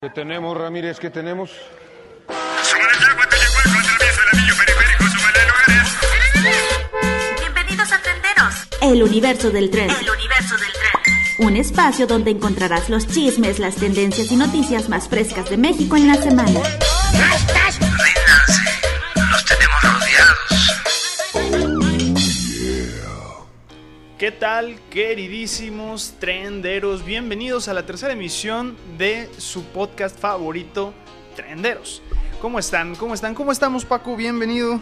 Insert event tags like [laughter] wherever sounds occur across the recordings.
¿Qué tenemos, Ramírez? ¿Qué tenemos? Bienvenidos a Trenderos, El universo del tren. el universo del tren. Un espacio donde encontrarás los chismes, las tendencias y noticias más frescas de México en la semana. Los ¿Qué tal, queridísimos trenderos? Bienvenidos a la tercera emisión de su podcast favorito, Trenderos. ¿Cómo están? ¿Cómo están? ¿Cómo estamos, Paco? Bienvenido.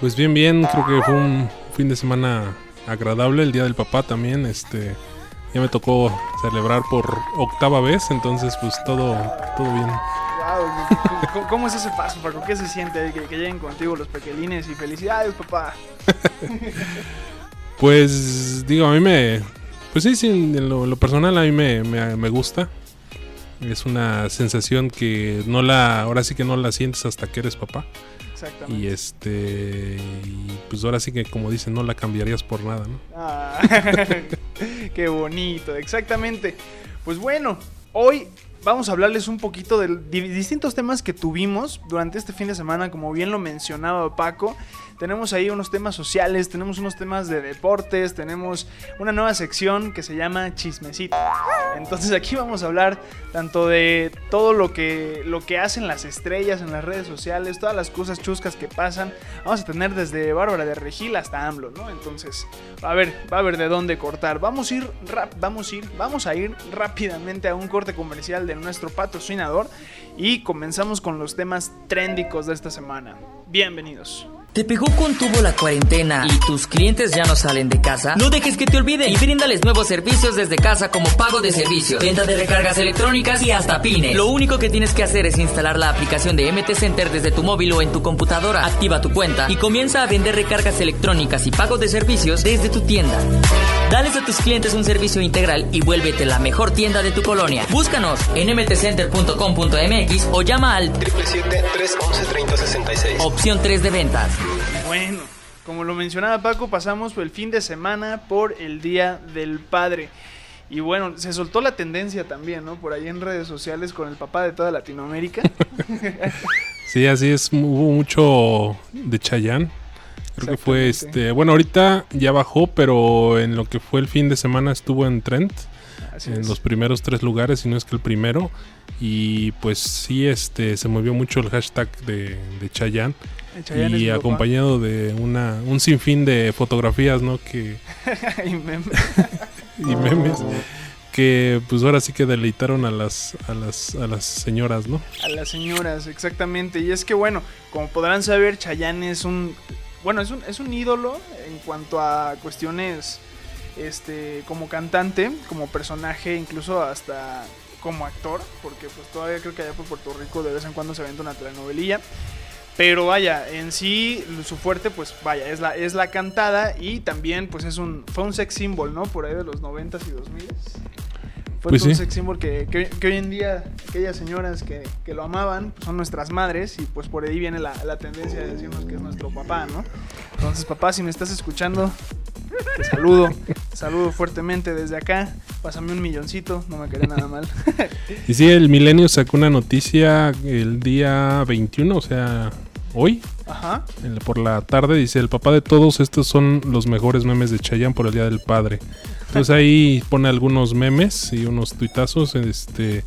Pues bien, bien, creo que fue un fin de semana agradable, el Día del Papá también, este, ya me tocó celebrar por octava vez, entonces pues todo, todo bien. Wow, ¿cómo- ¿Cómo es ese paso, Paco? ¿Qué se siente que, que lleguen contigo los pequeñines y felicidades, papá? [laughs] Pues digo, a mí me, pues sí, sí, en lo, lo personal a mí me, me, me gusta, es una sensación que no la, ahora sí que no la sientes hasta que eres papá, Exactamente. y este, y pues ahora sí que como dicen, no la cambiarías por nada, ¿no? Ah, [laughs] qué bonito, exactamente. Pues bueno, hoy vamos a hablarles un poquito de di- distintos temas que tuvimos durante este fin de semana, como bien lo mencionaba Paco. Tenemos ahí unos temas sociales, tenemos unos temas de deportes, tenemos una nueva sección que se llama Chismecito. Entonces aquí vamos a hablar tanto de todo lo que, lo que hacen las estrellas en las redes sociales, todas las cosas chuscas que pasan. Vamos a tener desde Bárbara de Regil hasta AMLO, ¿no? Entonces, a ver, va a ver de dónde cortar. Vamos a ir, rap, vamos a ir, vamos a ir rápidamente a un corte comercial de nuestro patrocinador y comenzamos con los temas tréndicos de esta semana. Bienvenidos. ¿Te pegó con tubo la cuarentena y tus clientes ya no salen de casa? No dejes que te olviden y bríndales nuevos servicios desde casa como pago de servicios, venta de recargas electrónicas y hasta pines. Lo único que tienes que hacer es instalar la aplicación de MT Center desde tu móvil o en tu computadora. Activa tu cuenta y comienza a vender recargas electrónicas y pago de servicios desde tu tienda. Dales a tus clientes un servicio integral y vuélvete la mejor tienda de tu colonia. Búscanos en mtcenter.com.mx o llama al 777-311-3066. opción 3 de ventas. Bueno, como lo mencionaba Paco, pasamos el fin de semana por el Día del Padre. Y bueno, se soltó la tendencia también, ¿no? Por ahí en redes sociales con el papá de toda Latinoamérica. [laughs] Sí, así es, hubo mucho de Chayanne. Creo que fue este, bueno, ahorita ya bajó, pero en lo que fue el fin de semana estuvo en Trent, Así en es. los primeros tres lugares, si no es que el primero. Y pues sí, este, se movió mucho el hashtag de, de Chayanne. Y acompañado de una, un sinfín de fotografías, ¿no? Que, [laughs] Y meme. [laughs] y memes. Que pues ahora sí que deleitaron a las, a las, a las señoras, ¿no? A las señoras, exactamente. Y es que bueno, como podrán saber, Chayanne es un. Bueno, es un, es un ídolo en cuanto a cuestiones. Este. como cantante, como personaje, incluso hasta como actor. Porque pues todavía creo que allá por Puerto Rico de vez en cuando se vende una telenovelilla. Pero vaya, en sí su fuerte pues vaya, es la, es la cantada y también pues es un, fue un sex symbol, ¿no? Por ahí de los 90s y 2000s. Fue Pues un sí. sex symbol que, que- que hoy en día aquellas señoras que, que lo amaban pues, son nuestras madres y pues por ahí viene la, la tendencia de decirnos que es nuestro papá, ¿no? Entonces papá, si me estás escuchando, te saludo, te saludo fuertemente desde acá, pásame un milloncito, no me quedé nada mal. [laughs] Y sí, el Milenio sacó una noticia el día 21, o sea, hoy, Ajá. por la tarde, dice, el papá de todos estos son los mejores memes de Chayanne por el Día del Padre. Entonces ahí pone algunos memes y unos tuitazos, este...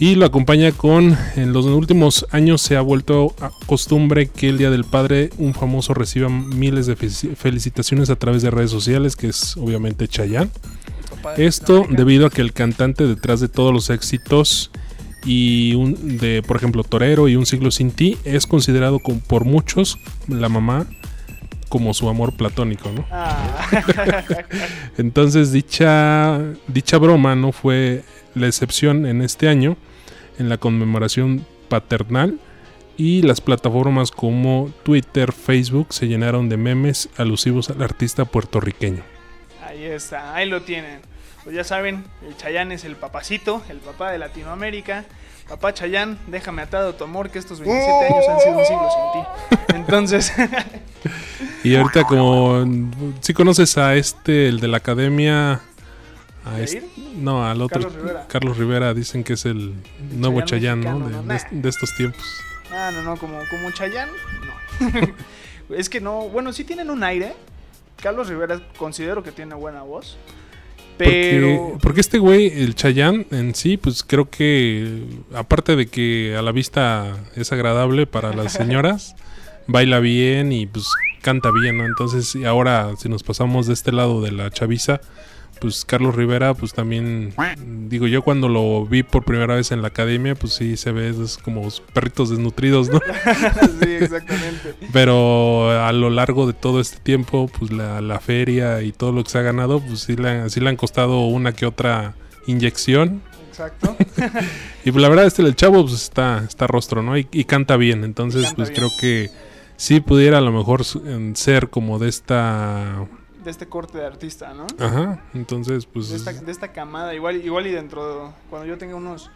Y lo acompaña con, en los últimos años se ha vuelto a costumbre que el Día del Padre un famoso reciba miles de fe- felicitaciones a través de redes sociales, que es obviamente Chayanne. Esto debido a que el cantante detrás de todos los éxitos y un, de, por ejemplo, Torero y Un siglo sin ti es considerado como- por muchos la mamá como su amor platónico, ¿no? Ah. [laughs] Entonces dicha dicha broma no fue la excepción en este año en la conmemoración paternal y las plataformas como Twitter, Facebook se llenaron de memes alusivos al artista puertorriqueño. Ahí está, ahí lo tienen. Pues ya saben, el Chayán es el papacito, el papá de Latinoamérica. Papá Chayán, déjame atado tu amor, que estos 27 años han sido un siglo sin ti. Entonces, [laughs] Y ahorita como si conoces a este, el de la academia, a este- no, al otro. Carlos Rivera. Carlos Rivera dicen que es el nuevo Chayán, ¿no? De, estos tiempos. Ah, no, no, como, como Chayanne, no. [laughs] es que no, bueno, sí tienen un aire. Carlos Rivera considero que tiene buena voz. Pero... Porque, porque este güey, el Chayán en sí, pues creo que, aparte de que a la vista es agradable para las [laughs] señoras, baila bien y pues canta bien, ¿no? Entonces, ahora si nos pasamos de este lado de la chaviza, pues Carlos Rivera, pues también, digo yo cuando lo vi por primera vez en la academia, pues sí se ve es como perritos desnutridos, ¿no? [laughs] sí, exactamente. Pero a lo largo de todo este tiempo, pues la, la feria y todo lo que se ha ganado, pues sí le, sí le han costado una que otra inyección. Exacto. [laughs] Y pues la verdad, este el chavo pues está, está rostro, ¿no? Y, y canta bien. Entonces, canta pues bien. creo que sí pudiera a lo mejor en ser como de esta. De este corte de artista, ¿no? Ajá. Entonces, pues. De esta, de esta camada. Igual, igual y dentro, cuando yo tenga unos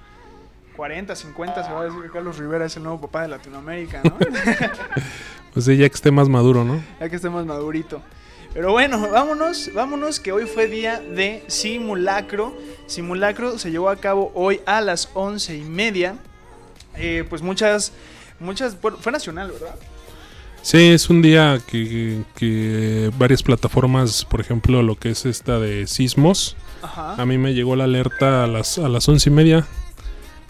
40, 50, se va a decir que Carlos Rivera es el nuevo papá de Latinoamérica, ¿no? [laughs] Pues sí, ya que esté más maduro, ¿no? ya que esté más madurito. Pero bueno, vámonos, vámonos, que hoy fue día de simulacro. Simulacro se llevó a cabo hoy a las once y media. Eh, pues muchas, muchas, bueno, fue nacional, ¿verdad? Sí, es un día que, que varias plataformas, por ejemplo, lo que es esta de sismos, Ajá. a mí me llegó la alerta a las, a las once y media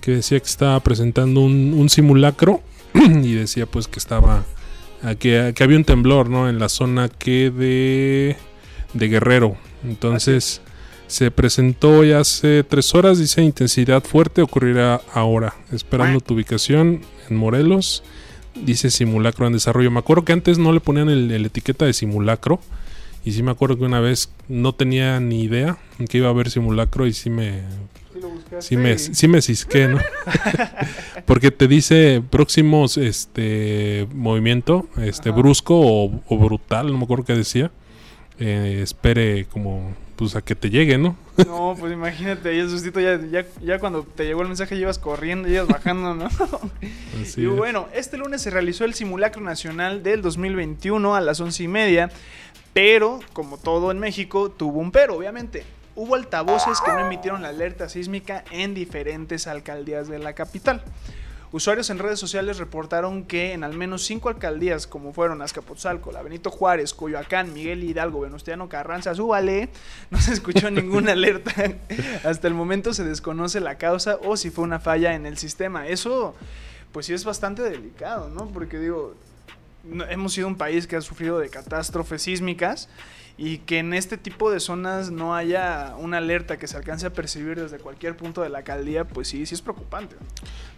que decía que estaba presentando un, un simulacro [clears throat] y decía pues que estaba a que, que había un temblor no en la zona que de de Guerrero. Entonces se presentó ya hace tres horas dice intensidad fuerte ocurrirá ahora. Esperando tu ubicación en Morelos dice simulacro en desarrollo me acuerdo que antes no le ponían el, el etiqueta de simulacro y sí me acuerdo que una vez no tenía ni idea en que iba a haber simulacro y sí me Sí lo buscaste sí me sí me cisqué, ¿no? [laughs] Porque te dice próximos este movimiento, este Ajá. brusco o, o brutal, no me acuerdo qué decía. Eh, espere como pues a que te llegue, ¿no? [laughs] No, pues imagínate, ya sustito, ya, ya, ya cuando te llegó el mensaje ibas corriendo, ibas bajando, ¿no? [laughs] Así y es. bueno, este lunes se realizó el simulacro nacional del 2021 a las once y media, pero como todo en México tuvo un pero, obviamente. Hubo altavoces que no emitieron la alerta sísmica en diferentes alcaldías de la capital. Usuarios en redes sociales reportaron que en al menos cinco alcaldías, como fueron Azcapotzalco, la Benito Juárez, Coyoacán, Miguel Hidalgo, Venustiano Carranza, Súbale, no se escuchó [laughs] ninguna alerta. Hasta el momento se desconoce la causa o si fue una falla en el sistema. Eso, pues sí es bastante delicado, ¿no? Porque digo, hemos sido un país que ha sufrido de catástrofes sísmicas y que en este tipo de zonas no haya una alerta que se alcance a percibir desde cualquier punto de la alcaldía, pues sí, sí es preocupante.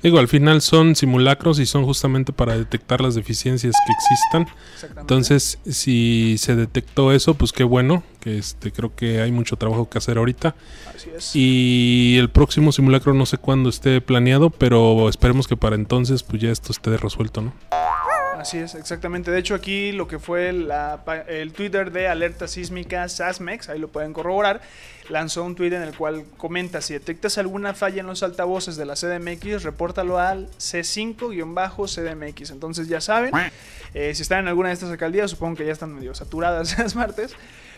Digo, al final son simulacros y son justamente para detectar las deficiencias que existan. Exactamente. Entonces, si se detectó eso, pues qué bueno, que este creo que hay mucho trabajo que hacer ahorita. Así es. Y el próximo simulacro no sé cuándo esté planeado, pero esperemos que para entonces pues ya esto esté resuelto, ¿no? Así es, exactamente. De hecho, aquí lo que fue la el Twitter de Alerta Sísmica SASMEX, ahí lo pueden corroborar, lanzó un tweet en el cual comenta, si detectas alguna falla en los altavoces de la CDMX, repórtalo al C5-CDMX. Entonces ya saben, eh, si están en alguna de estas alcaldías, supongo que ya están medio saturadas [laughs] las martes.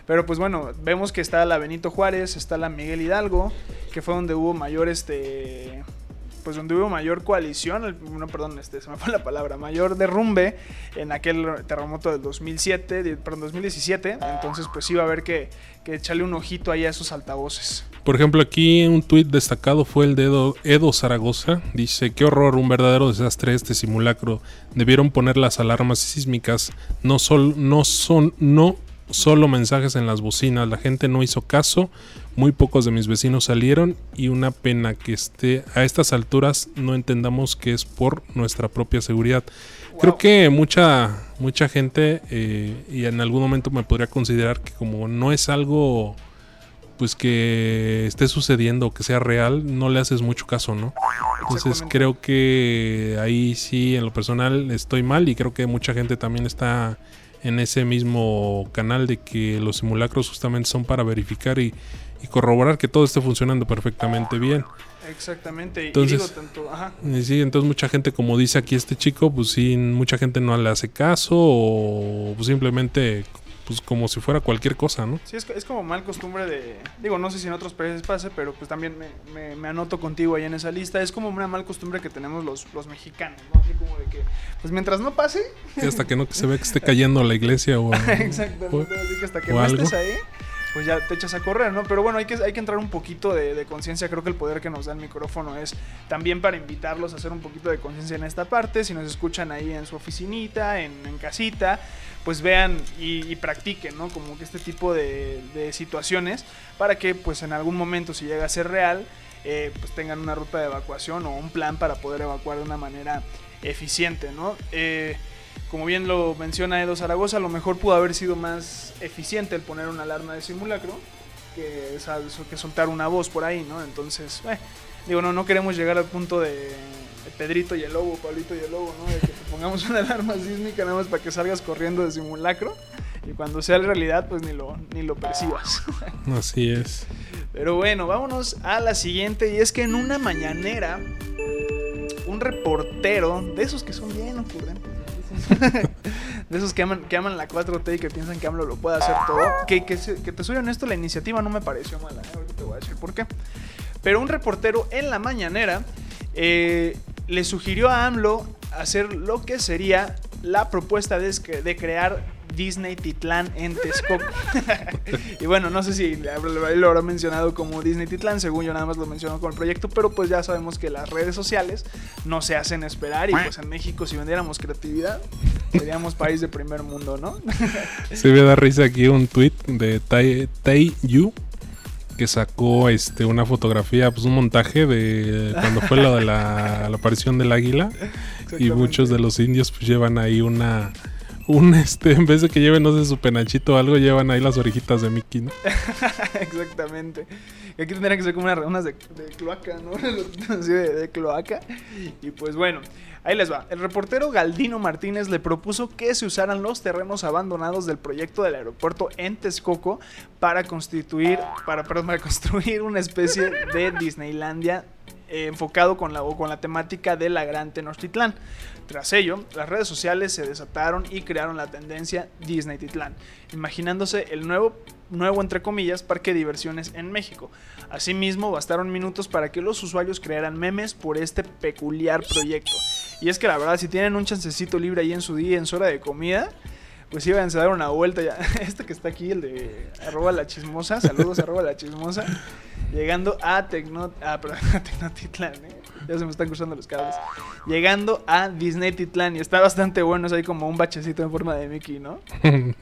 Pero pues bueno, vemos que está la Benito Juárez, está la Miguel Hidalgo, que fue donde hubo mayor este pues donde hubo mayor coalición, el- no, perdón, este, se me fue la palabra, mayor derrumbe en aquel terremoto del 2007, de- perdón, 2017, entonces pues sí va a haber que, que echarle un ojito ahí a esos altavoces. Por ejemplo, aquí un tuit destacado fue el de Edo, Edo Zaragoza. Dice, qué horror, un verdadero desastre este simulacro. Debieron poner las alarmas sísmicas. No, sol, no son, no solo mensajes en las bocinas. La gente no hizo caso. Muy pocos de mis vecinos salieron y una pena que esté a estas alturas no entendamos que es por nuestra propia seguridad. Creo que mucha mucha gente eh, y en algún momento me podría considerar que como no es algo pues que esté sucediendo, que sea real, no le haces mucho caso, ¿no? Entonces creo que ahí sí, en lo personal, estoy mal y creo que mucha gente también está en ese mismo canal de que los simulacros justamente son para verificar y, y corroborar que todo esté funcionando perfectamente bien. Exactamente, Entonces- y digo tanto, ajá, Y sí, entonces mucha gente, como dice aquí este chico, pues sí, mucha gente no le hace caso o pues simplemente pues como si fuera cualquier cosa, ¿no? Sí, es, es como mal costumbre de... Digo, no sé si en otros países pase, pero pues también me, me- me anoto contigo ahí en esa lista. Es como una mal costumbre que tenemos los, los mexicanos, ¿no? Así como de que, pues mientras no pase... Y hasta que no se ve que esté cayendo la iglesia o... [laughs] Exactamente, o- así que hasta que no algo. estés ahí, pues ya te echas a correr, ¿no? Pero bueno, hay que, hay que entrar un poquito de, de conciencia. Creo que el poder que nos da el micrófono es también para invitarlos a hacer un poquito de conciencia en esta parte. Si nos escuchan ahí en su oficinita, en, en casita, pues vean y, practiquen, ¿no? Como que este tipo de, situaciones para que, pues en algún momento, si llega a ser real, eh, pues tengan una ruta de evacuación o un plan para poder evacuar de una manera eficiente, ¿no? Eh, como bien lo menciona Edo Zaragoza, a lo mejor pudo haber sido más eficiente el poner una alarma de simulacro que, que soltar una voz por ahí, ¿no? Entonces, eh, digo, no, no queremos llegar al punto de, Pedrito y el lobo, Pablito y el lobo, ¿no? De que pongamos una alarma sísmica nada más para que salgas corriendo de simulacro y cuando sea realidad, pues ni lo, ni lo percibas. [laughs] Así es. Pero bueno, vámonos a la siguiente. Y es que en una mañanera, un reportero, de esos que son bien ocurrentes, [laughs] de esos que aman, que aman la 4T y que piensan que AMLO lo puede hacer todo, que, que, que te soy honesto, la iniciativa no me pareció mala. ¿eh? Ahorita te voy a decir por qué. Pero un reportero en la mañanera eh, le sugirió a AMLO hacer lo que sería la propuesta de, crear Disney Titlán en Texcoco. [laughs] y bueno, no sé si lo habrá mencionado como Disney Titlán, según yo nada más lo menciono con el proyecto, pero pues ya sabemos que las redes sociales no se hacen esperar y pues en México si vendiéramos creatividad seríamos país de primer mundo, ¿no? Se ve dar risa aquí un tweet de Tai, Tai Yu que sacó este una fotografía, pues un montaje de cuando fue lo de la, la aparición del águila. Y muchos de los indios pues llevan ahí una un este en vez de que lleven no sé su penachito o algo llevan ahí las orejitas de Mickey, ¿no? [laughs] Exactamente. Aquí tendrían que ser como una- unas de, de cloaca, ¿no? [laughs] Así de, de cloaca. Y pues bueno, ahí les va. El reportero Galdino Martínez le propuso que se usaran los terrenos abandonados del proyecto del aeropuerto en Texcoco para constituir, para, perdón, para [laughs] construir una especie de Disneylandia eh, enfocado con la, o con la temática de la Gran Tenochtitlán. Tras ello, las redes sociales se desataron y crearon la tendencia Disney Titlán, imaginándose el nuevo, nuevo entre comillas, parque de diversiones en México. Asimismo, bastaron minutos para que los usuarios crearan memes por este peculiar proyecto. Y es que la verdad, si tienen un chancecito libre ahí en su día, en su hora de comida, pues iban a dar una vuelta ya. [laughs] Este que está aquí, el de arroba la chismosa, saludos arroba la chismosa, llegando a Tecno, ah, perdón, [laughs] a Tecnotitlán, ¿eh? ya se me están cruzando los cables. Llegando a Disney Titlán y está bastante bueno, es ahí como un bachecito en forma de Mickey, ¿no? [laughs]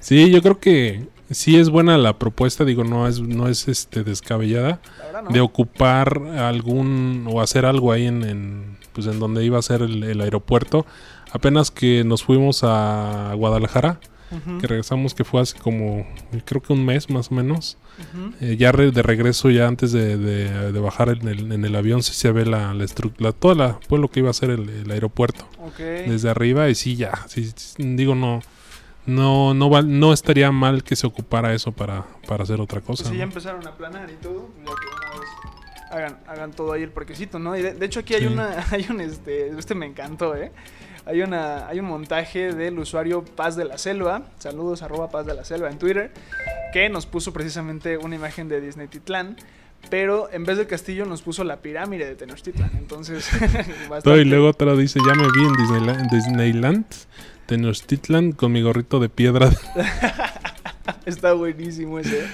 Sí, yo creo que sí es buena la propuesta, digo, no es no es este descabellada de ocupar algún o hacer algo ahí en, en, pues en donde iba a ser el, el aeropuerto. Apenas que nos fuimos a Guadalajara, que regresamos, que fue hace como, creo que un mes más o menos. Eh, ya re- de regreso, ya antes de, de- de bajar en el, en el avión, sí se ve la, la, estru- la- toda la, pues lo que iba a ser el, el aeropuerto Ok. desde arriba. Y sí, ya, sí, digo, no, no, no, val- no estaría mal que se ocupara eso para, para hacer otra cosa. Pues si ya empezaron a planar y todo, pues ya que una vez hagan, hagan todo ahí el parquecito, ¿no? Y de, de hecho aquí hay Sí. una, [laughs] hay un este, este me encantó, ¿eh? Hay una, hay un montaje del usuario Paz de la Selva, saludos arroba Paz de la Selva en Twitter, que nos puso precisamente una imagen de Disney Titlán, pero en vez del castillo nos puso la pirámide de Tenochtitlan, entonces [laughs] bastante- y luego otra dice, ya me vi en Disneyland, Disneyland Tenochtitlan, con mi gorrito de piedra. [laughs] Está buenísimo ese.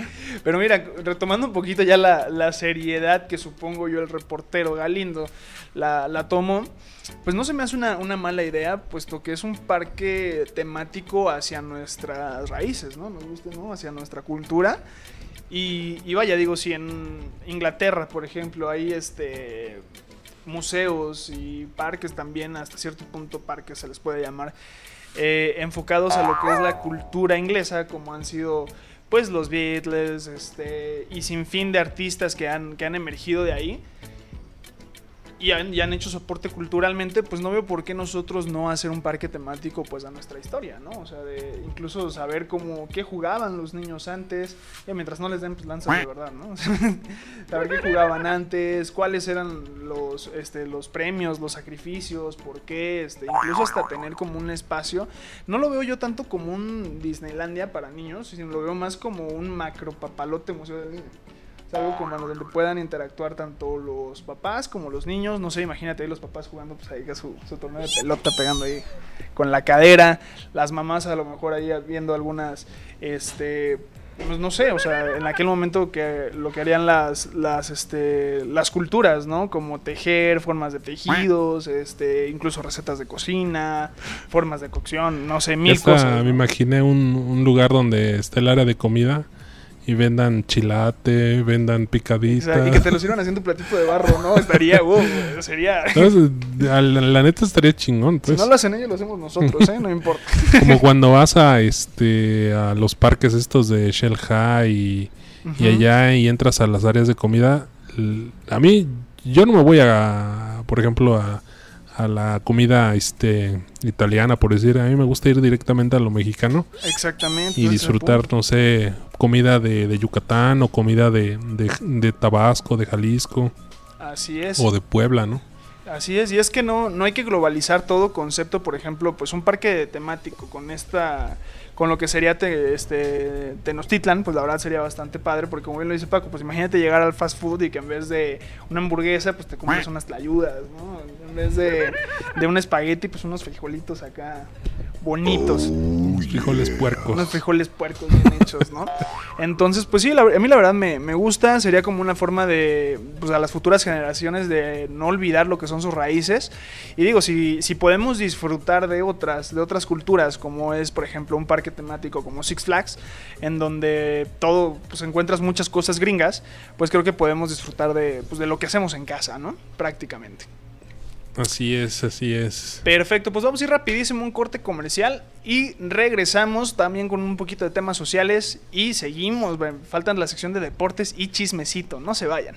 Pero mira, retomando un poquito ya la, la seriedad que supongo yo el reportero Galindo la, la tomó, pues no se me hace una, una mala idea, puesto que es un parque temático hacia nuestras raíces, ¿no? Nos gusta, ¿no? Hacia nuestra cultura. Y, y vaya, digo, si en Inglaterra, por ejemplo, hay este museos y parques también, hasta cierto punto parques se les puede llamar, eh, enfocados a lo que es la cultura inglesa, como han sido pues los Beatles, este, y sin fin de artistas que han, que han emergido de ahí. Y han, y han hecho soporte culturalmente, pues no veo por qué nosotros no hacer un parque temático pues a nuestra historia, ¿no? O sea, de incluso saber cómo, qué jugaban los niños antes, y mientras no les den pues lanzas de verdad, ¿no? [laughs] saber qué jugaban antes, cuáles eran los, este, los premios, los sacrificios, por qué, este, incluso hasta tener como un espacio. No lo veo yo tanto como un Disneylandia para niños, sino lo veo más como un macro papalote museo del niño. Es algo como donde puedan interactuar tanto los papás como los niños. No sé, imagínate ahí los papás jugando pues ahí su, su torneo de pelota pegando ahí con la cadera. Las mamás a lo mejor ahí viendo algunas, este, pues no sé, o sea, en aquel momento que lo que harían las, las, este, las culturas, ¿no? Como tejer, formas de tejidos, este, incluso recetas de cocina, formas de cocción, no sé, mil Esta, cosas. Me imaginé un, un lugar donde está el área de comida y vendan chilate, vendan O picadita. sea, y que te lo sirvan haciendo un platito de barro, ¿no? Estaría, wow, sería... A La, la neta estaría chingón, Si pues. no lo hacen ellos, lo hacemos nosotros, ¿eh? No importa. [laughs] Como cuando vas a este a los parques estos de Shell High y, y allá y entras a las áreas de comida. A mí, yo no me voy a, por ejemplo, a, a la comida este italiana, por decir. A mí me gusta ir directamente a lo mexicano Exactamente. y disfrutar, no sé, comida de, de Yucatán o comida de, de, de Tabasco, de Jalisco Así es. o de Puebla, ¿no? Así es, y es que no, no hay que globalizar todo concepto, por ejemplo, pues un parque temático con esta, con lo que sería te- este Tenochtitlan, pues la verdad sería bastante padre, porque como bien lo dice Paco, pues imagínate llegar al fast food y que en vez de una hamburguesa, pues te compras unas tlayudas, ¿no? En vez de, de un espagueti, pues unos frijolitos acá bonitos. Frijoles puercos. Unos frijoles puercos bien hechos, ¿no? [laughs] Entonces, pues sí, la- a mí la verdad me, me gusta. Sería como una forma de, pues a las futuras generaciones de no olvidar lo que son sus raíces. Y digo, si, si podemos disfrutar de otras, de otras culturas, como es, por ejemplo, un parque temático como Six Flags, en donde todo, pues encuentras muchas cosas gringas, pues creo que podemos disfrutar de, pues, de lo que hacemos en casa, ¿no? Prácticamente. Así es, así es. Perfecto, pues vamos a ir rapidísimo un corte comercial y regresamos también con un poquito de temas sociales y seguimos, faltan la sección de deportes y chismecito, no se vayan.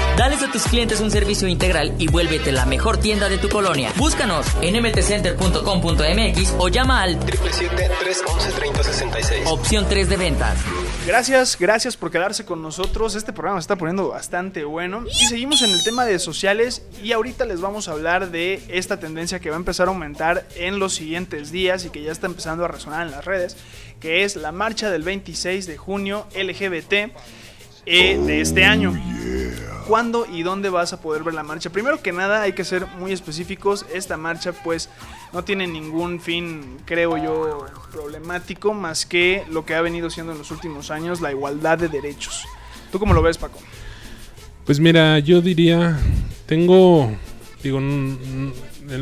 Dales a tus clientes un servicio integral y vuélvete la mejor tienda de tu colonia. Búscanos en mtcenter.com.mx o llama al 777-311-3066. opción 3 de ventas. Gracias, gracias por quedarse con nosotros. Este programa se está poniendo bastante bueno. Y seguimos en el tema de sociales. Y ahorita les vamos a hablar de esta tendencia que va a empezar a aumentar en los siguientes días y que ya está empezando a resonar en las redes. Que es la marcha del 26 de junio LGBT eh, de este año. ¿Cuándo y dónde vas a poder ver la marcha? Primero que nada hay que ser muy específicos. Esta marcha pues no tiene ningún fin, creo yo, problemático más que lo que ha venido siendo en los últimos años, la igualdad de derechos. ¿Tú cómo lo ves, Paco? Pues mira, yo diría, tengo, digo, en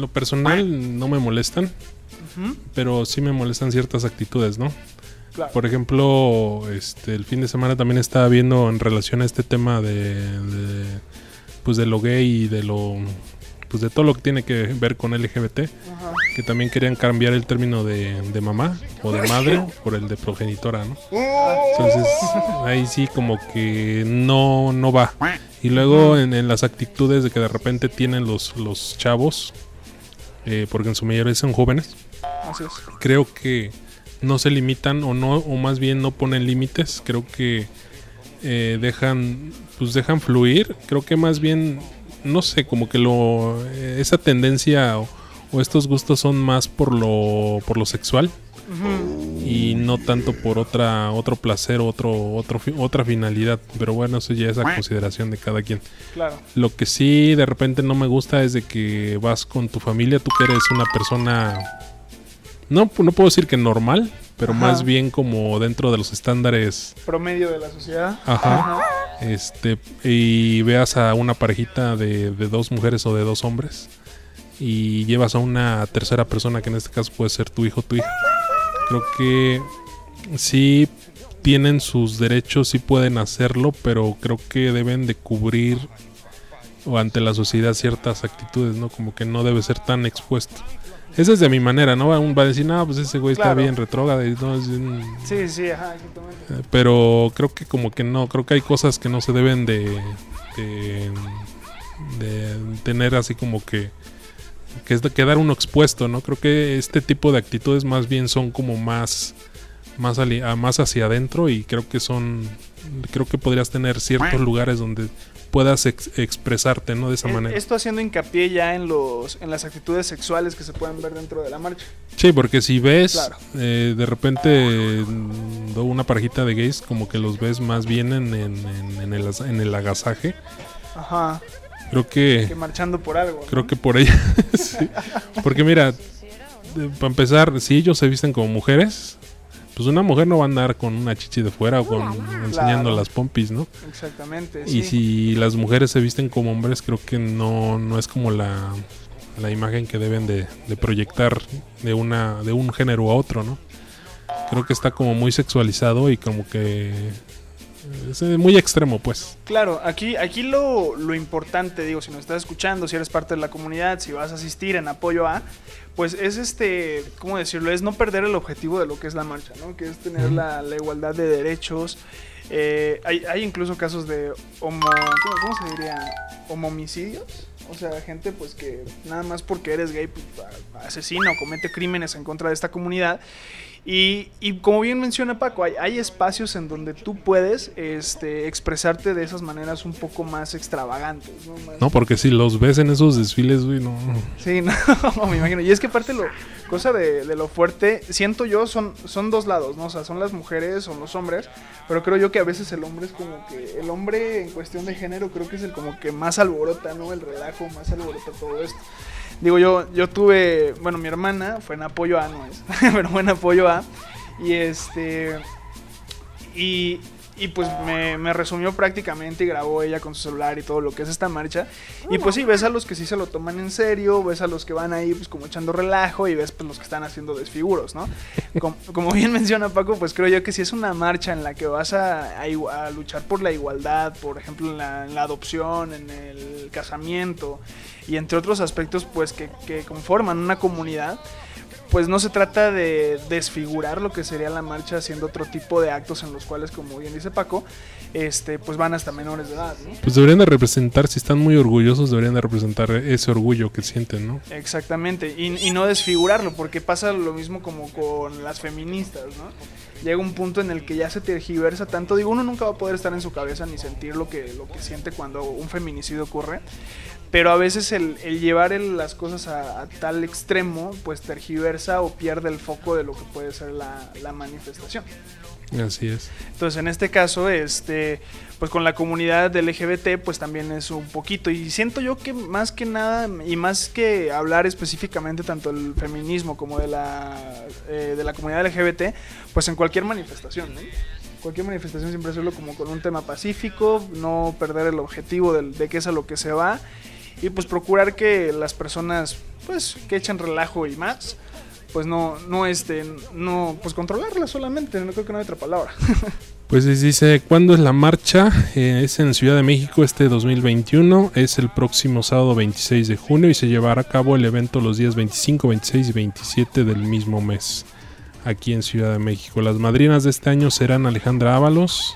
lo personal no me molestan, pero sí me molestan ciertas actitudes, ¿no? Claro. Por ejemplo, este, el fin de semana también estaba viendo en relación a este tema de, de, pues de lo gay y de lo, pues de todo lo que tiene que ver con LGBT, que también querían cambiar el término de, de mamá o de madre [laughs] por el de progenitora, ¿no? Entonces, ahí sí como que no, no va. Y luego en, en las actitudes de que de repente tienen los, los chavos, eh, porque en su mayoría son jóvenes, Así es. creo que no se limitan o no, o más bien no ponen límites. Creo que eh, dejan, pues dejan fluir. Creo que más bien, no sé, como que lo, eh, esa tendencia o, o estos gustos son más por lo, por lo sexual y no tanto por otra otro placer otro otro otra finalidad pero bueno eso ya es a consideración de cada quien Claro. lo que sí de repente no me gusta es de que vas con tu familia tú que eres una persona no no puedo decir que normal pero Ajá. más bien como dentro de los estándares Promedio de la sociedad. Ajá. este y veas a una parejita de, de dos mujeres o de dos hombres y llevas a una tercera persona que en este caso puede ser tu hijo o tu hija creo que sí tienen sus derechos y pueden hacerlo, pero creo que deben de cubrir o ante la sociedad ciertas actitudes, ¿no? Como que no debe ser tan expuesto. Esa es de mi manera, ¿no? Un va a decir, no, pues ese güey está bien retrógrado. No, es un- Sí, sí, ajá, exactamente. eh, Pero creo que como que no, creo que hay cosas que no se deben de, de, de tener así como que que es de quedar uno expuesto, ¿no? Creo que este tipo de actitudes más bien son como más más ali- más hacia adentro y creo que son creo que podrías tener ciertos lugares donde puedas ex- expresarte, ¿no? De esa Eh, manera. Esto haciendo hincapié ya en los en las actitudes sexuales que se pueden ver dentro de la marcha. Sí, porque si ves Claro. eh, de repente una parejita de gays, como que los ves más bien en, en- en- en el, en el agasaje. Ajá, Creo que que marchando por algo. ¿no? creo que por [laughs] sí. Porque mira, para empezar, si ellos se visten como mujeres, pues una mujer no va a andar con una chichi de fuera o con enseñando Claro. las pompis, ¿no? Exactamente. Y sí. si las mujeres se visten como hombres, creo que no, no es como la, la imagen que deben de, de proyectar de una de un género a otro, ¿no? Creo que está como muy sexualizado y como que es muy extremo, pues. Claro, aquí, aquí lo, lo importante, digo, si nos estás escuchando, si eres parte de la comunidad, si vas a asistir en apoyo a, pues es este, ¿cómo decirlo? Es no perder el objetivo de lo que es la marcha, ¿no? Que es tener la, la igualdad de derechos. Eh, hay, hay incluso casos de homo, ¿cómo, cómo se diría? Homomicidios. O sea, gente pues que nada más porque eres gay pues, asesina o comete crímenes en contra de esta comunidad. Y, y como bien menciona Paco, hay, hay espacios en donde tú puedes este, expresarte de esas maneras un poco más extravagantes. ¿no? Más- No, porque si los ves en esos desfiles, güey, no. Sí, [laughs] no, me imagino. Y es que aparte lo, cosa de, de lo fuerte, siento yo, son, son dos lados, ¿no? O sea, son las mujeres, son los hombres, pero creo yo que a veces el hombre es como que, el hombre en cuestión de género creo que es el como que más alborota, ¿no? El relajo, más alborota todo esto. Digo, yo, yo tuve, bueno, mi hermana fue en apoyo a, no es, [laughs] pero fue en apoyo a, y este, y, y pues me, resumió prácticamente y grabó ella con su celular y todo lo que es esta marcha. Y pues sí, ves a los que sí se lo toman en serio, ves a los que van ahí pues como echando relajo y ves pues los que están haciendo desfiguros, ¿no? Como, [laughs] como bien menciona Paco, pues creo yo que si es una marcha en la que vas a, a a luchar por la igualdad, por ejemplo en la, en la adopción, en el casamiento y entre otros aspectos pues que, que conforman una comunidad, pues no se trata de desfigurar lo que sería la marcha haciendo otro tipo de actos en los cuales, como bien dice Paco, este, pues van hasta menores de edad, ¿no? Pues deberían de representar, si están muy orgullosos, deberían de representar ese orgullo que sienten, ¿no? Exactamente, y, y no desfigurarlo, porque pasa lo mismo como con las feministas, ¿no? Llega un punto en el que ya se tergiversa tanto, digo, uno nunca va a poder estar en su cabeza ni sentir lo que, lo que siente cuando un feminicidio ocurre, pero a veces el, el llevar el- las cosas a, a tal extremo, pues tergiversa o pierde el foco de lo que puede ser la, la manifestación. Así es. Entonces, en este caso, este, pues con la comunidad del LGBT, pues también es un poquito. Y siento yo que más que nada, y más que hablar específicamente tanto del feminismo como de la, eh, de la comunidad LGBT, pues en cualquier manifestación, ¿no? Cualquier manifestación siempre hacerlo como con un tema pacífico, no perder el objetivo del- de, qué es a lo que se va, y pues procurar que las personas, pues, que echen relajo y más, pues no, no, este, no, pues controlarlas solamente, no creo que no hay otra palabra. [laughs] Pues es- dice, ¿cuándo es la marcha? Eh, es en Ciudad de México este 2021, es el próximo sábado 26 de junio y se llevará a cabo el evento los días 25, 26 y 27 del mismo mes, aquí en Ciudad de México. Las madrinas de este año serán Alejandra Ábalos,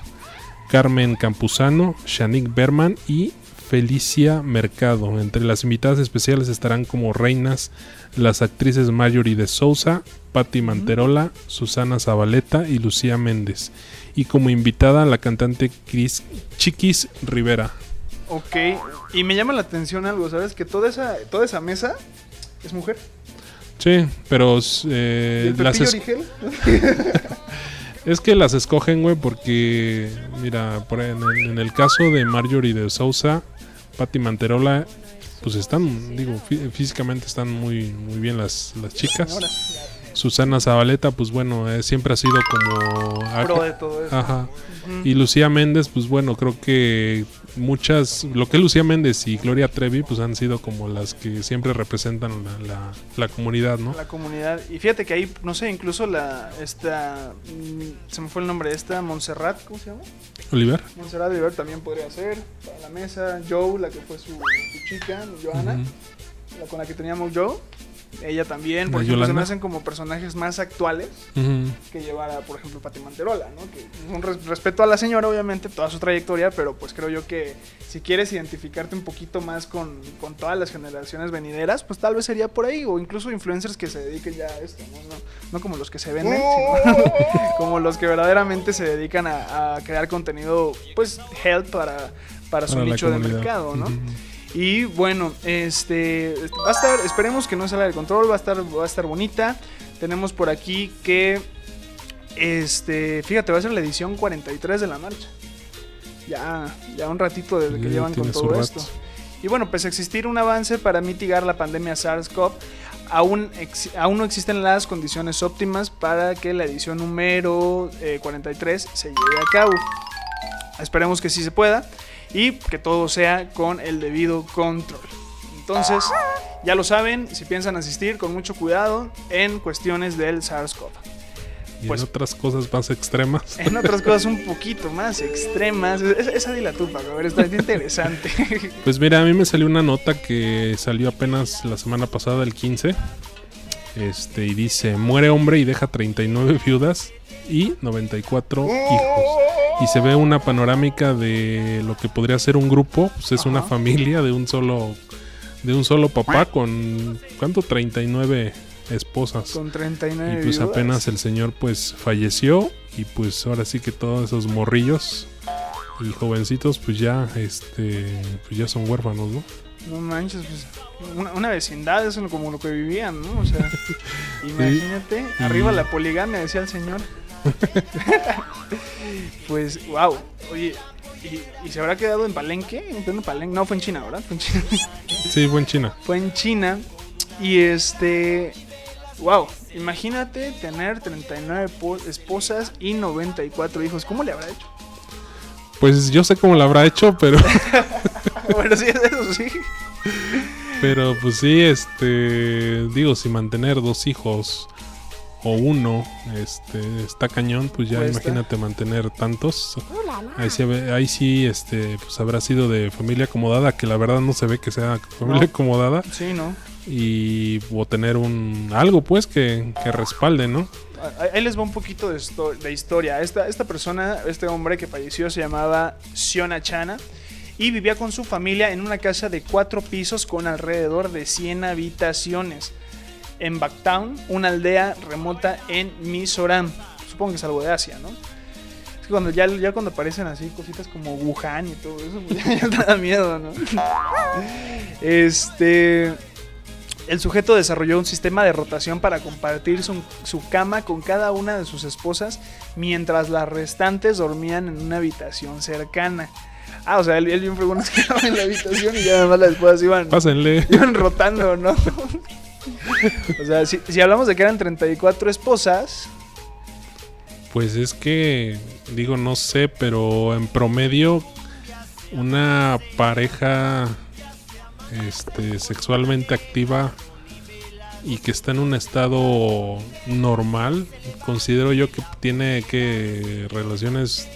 Carmen Campuzano, Shanik Berman y Felicia Mercado. Entre las invitadas especiales estarán como reinas las actrices Marjorie de Sousa, Patti Manterola, Susana Zabaleta y Lucía Méndez. Y como invitada la cantante Chris Chiquis Rivera. Ok, y me llama la atención algo, ¿sabes? Que toda esa, toda esa mesa es mujer. Sí, pero ¿Y eh, el las Origel? [laughs] es que las escogen, güey, porque, mira, por en, el, en el caso de Marjorie de Sousa, Patti Manterola, pues están, digo, fí- físicamente están muy, muy bien las, las chicas. Susana Zabaleta, pues bueno, eh, siempre ha sido como... Pro de todo eso. Ajá. Y Lucía Méndez, pues bueno, creo que muchas, lo que Lucía Méndez y Gloria Trevi, pues han sido como las que siempre representan la, la- la comunidad, ¿no? La comunidad. Y fíjate que ahí, no sé, incluso la. Esta. mm, Se me fue el nombre de esta, Montserrat, ¿cómo se llama? Oliver. Montserrat Oliver también podría ser. Para la mesa. Joe, la que fue su, su chica, Johanna. La con la que teníamos Joe. Ella también, por La ejemplo, se me hacen como personajes más actuales Ujú. que llevara, por ejemplo, Pati Manterola, ¿no? Que un res- respeto a la señora, obviamente, toda su trayectoria, pero pues creo yo que si quieres identificarte un poquito más con, con todas las generaciones venideras, pues tal vez sería por ahí, o incluso influencers que se dediquen ya a esto, ¿no? No, no como los que se venden, sino [laughs] como los que verdaderamente se dedican a, a crear contenido, pues, health para, para su Para nicho de mercado, ¿no? Y bueno, este va a estar, esperemos que no salga de control, va a estar, va a estar bonita. Tenemos por aquí que este, fíjate, va a ser la edición 43 de la marcha. Ya, ya un ratito desde que Sí, llevan con todo esto. Y bueno, pues existir un avance para mitigar la pandemia SARS-CoV, aún, ex- aún no existen las condiciones óptimas para que la edición número eh, 43 se lleve a cabo. Esperemos que sí se pueda y que todo sea con el debido control. Entonces, ya lo saben, si piensan asistir, con mucho cuidado en cuestiones del SARS-CoV. Y Pues- en otras cosas más extremas. En otras cosas un poquito más extremas, esa, esa dila tú, Paco, a ver, está interesante. [laughs] Pues mira, a mí me salió una nota que salió apenas la semana pasada, el 15. Este, y dice, muere hombre y deja 39 viudas y 94 hijos. Y se ve una panorámica de lo que podría ser un grupo, pues es una familia de un solo de un solo papá con ¿cuánto? 39 esposas. Con 39 Y pues viudas. apenas el señor pues falleció y pues ahora sí que todos esos morrillos y jovencitos pues ya este pues ya son huérfanos, ¿no? No manches, pues una, una vecindad es como lo que vivían, ¿no? O sea, [laughs] imagínate, arriba la poligamia, decía el señor. [laughs] pues, wow. Oye, ¿y, y se habrá quedado en Palenque? ¿En pleno Palenque? No, fue en China, ¿verdad? Fue en China. [laughs] Sí, buen China. fue en China. Y este. Wow, imagínate tener 39 po- esposas y 94 hijos. ¿Cómo le habrá hecho? Pues yo sé cómo lo habrá hecho, pero [laughs] bueno, sí, eso sí. pero pues sí, este digo, si mantener dos hijos o uno, este está cañón, pues ya Cuesta. imagínate mantener tantos. Ahí sí, ahí sí este pues habrá sido de familia acomodada, que la verdad no se ve que sea familia No. acomodada Sí, ¿no? y o tener un algo pues que, que respalde, ¿no? Ahí- les va un poquito de, de historia. Esta, esta persona, este hombre que falleció se llamaba Siona Chana y vivía con su familia en una casa de cuatro pisos con alrededor de 100 habitaciones en Backtown, una aldea remota en Mizoram. Supongo que es algo de Asia, ¿no? Es que cuando ya, ya cuando aparecen así cositas como Wuhan y todo eso, pues [laughs] ya, ya te da miedo, ¿no? Este... El sujeto desarrolló un sistema de rotación para compartir su, su cama con cada una de sus esposas mientras las restantes dormían en una habitación cercana. Ah, o sea, él, él bien fregón se quedaba [laughs] en la habitación y ya nada más las esposas iban, Pásenle. iban rotando, ¿no? [laughs] o sea, si, hablamos de que eran 34 esposas, Pues es que, digo, no sé, pero en promedio, una pareja este, sexualmente activa y que está en un estado normal, considero yo que tiene que relaciones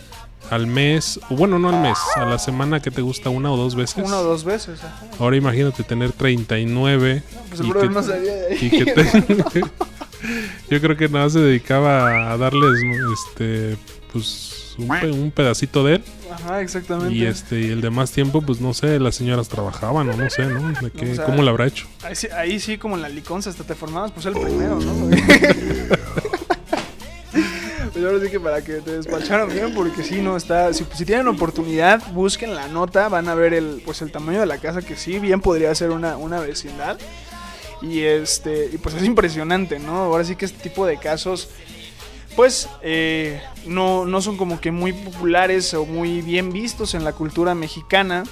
al mes, o bueno, no al mes, a la semana que te gusta una o dos veces. una o dos veces. ajá. Ahora imagínate tener 39 Pues y que- no salía de ahí. y que te- [laughs] yo creo que nada más se dedicaba a darles este pues un, pe- un pedacito de él Ajá, exactamente. y este y el demás tiempo pues no sé las señoras trabajaban o no sé no de qué o sea, cómo lo habrá hecho Ahí sí, ahí sí, como en la liconza hasta te formabas, pues el primero, ¿no? [laughs] pues ahora sí que para que te despacharan bien, porque si no está. Si, si tienen oportunidad, busquen la nota, van a ver el, pues el tamaño de la casa, que sí, bien podría ser una, una vecindad. Y este, y pues es impresionante, ¿no? Ahora sí que este tipo de casos. Pues eh, no, no son como que muy populares o muy bien vistos en la cultura mexicana.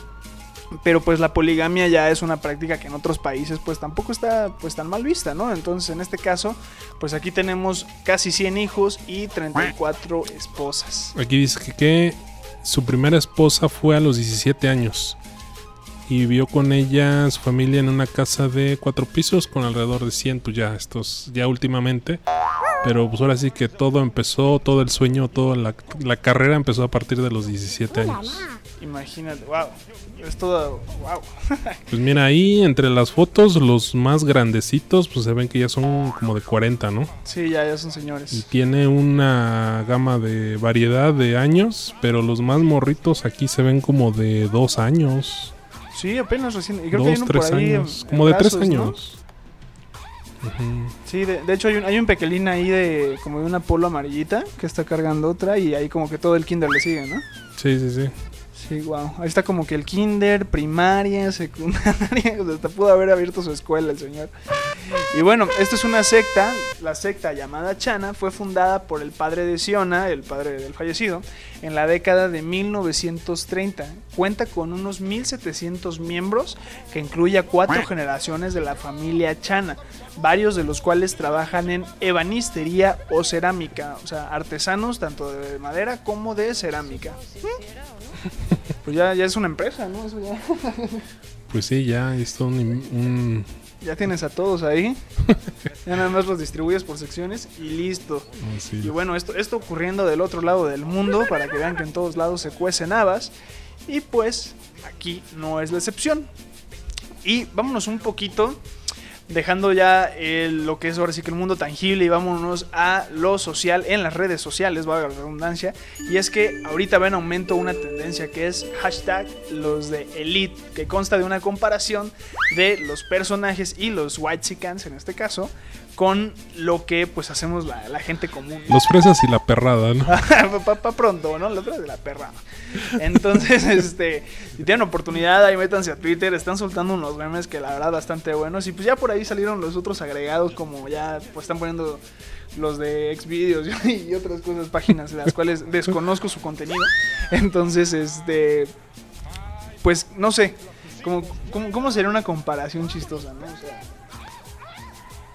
Pero pues la poligamia ya es una práctica que en otros países pues tampoco está pues tan mal vista, ¿no? Entonces en este caso pues aquí tenemos casi 100 hijos y 34 esposas. Aquí dice que, que su primera esposa fue a los 17 años y vivió con ella su familia en una casa de cuatro pisos con alrededor de 100, pues ya estos, ya últimamente. Pero pues ahora sí que todo empezó, todo el sueño, toda la, la carrera empezó a partir de los 17 años. Imagínate, wow. Es todo, wow. [laughs] Pues mira, ahí entre las fotos, los más grandecitos, pues se ven que ya son como de 40, ¿no? sí, ya, ya son Y señores. tiene una gama de variedad de años, pero los más morritos aquí se ven como de dos años, Sí, apenas recién. Y creo que hay dos, por tres ahí años, en como de tres años. Sí, de, de hecho hay un, hay un pequeñín ahí de como de una polo amarillita que está cargando otra y ahí como que todo el kinder le sigue, ¿no? Sí, sí, sí. Sí, wow. Ahí está como que el kinder, primaria, [laughs] secundaria, [laughs] hasta pudo haber abierto su escuela el señor. Y bueno, esto es una secta, la secta llamada Chana fue fundada por el padre de Siona, el padre del fallecido, en la década de 1930. Cuenta con unos 1700 miembros que incluye a cuatro generaciones de la familia Chana, varios de los cuales trabajan en ebanistería o cerámica, o sea, artesanos tanto de madera como de cerámica. Pues ya, ya es una empresa, ¿no? Eso ya, [laughs] Pues sí, ya es un, un- ya tienes a todos ahí. Ya nada más los distribuyes por secciones y listo. así. Y bueno, esto, esto ocurriendo del otro lado del mundo para que vean que en todos lados se cuecen habas. Y pues aquí no es la excepción. Y vámonos un poquito dejando ya el- lo que es ahora sí que el mundo tangible y vámonos a lo social en las redes sociales, valga la redundancia. Y es que ahorita va en aumento una tendencia que es hashtag los de Elite, que consta de una comparación de los personajes y los White en este caso, con lo que pues hacemos la, la gente común. [laughs] ¿no? Los fresas y la perrada, ¿no? pa, pronto, ¿no? La otra de la perra. Entonces, [laughs] este, si tienen oportunidad, ahí métanse a Twitter, están soltando unos memes que la verdad bastante buenos. Y pues ya por ahí salieron los otros agregados, como ya pues están poniendo los de Xvideos [laughs] y otras cosas, páginas las cuales desconozco su contenido. Entonces, este, pues no sé, ¿cómo, cómo, cómo sería una comparación chistosa, no? O sea,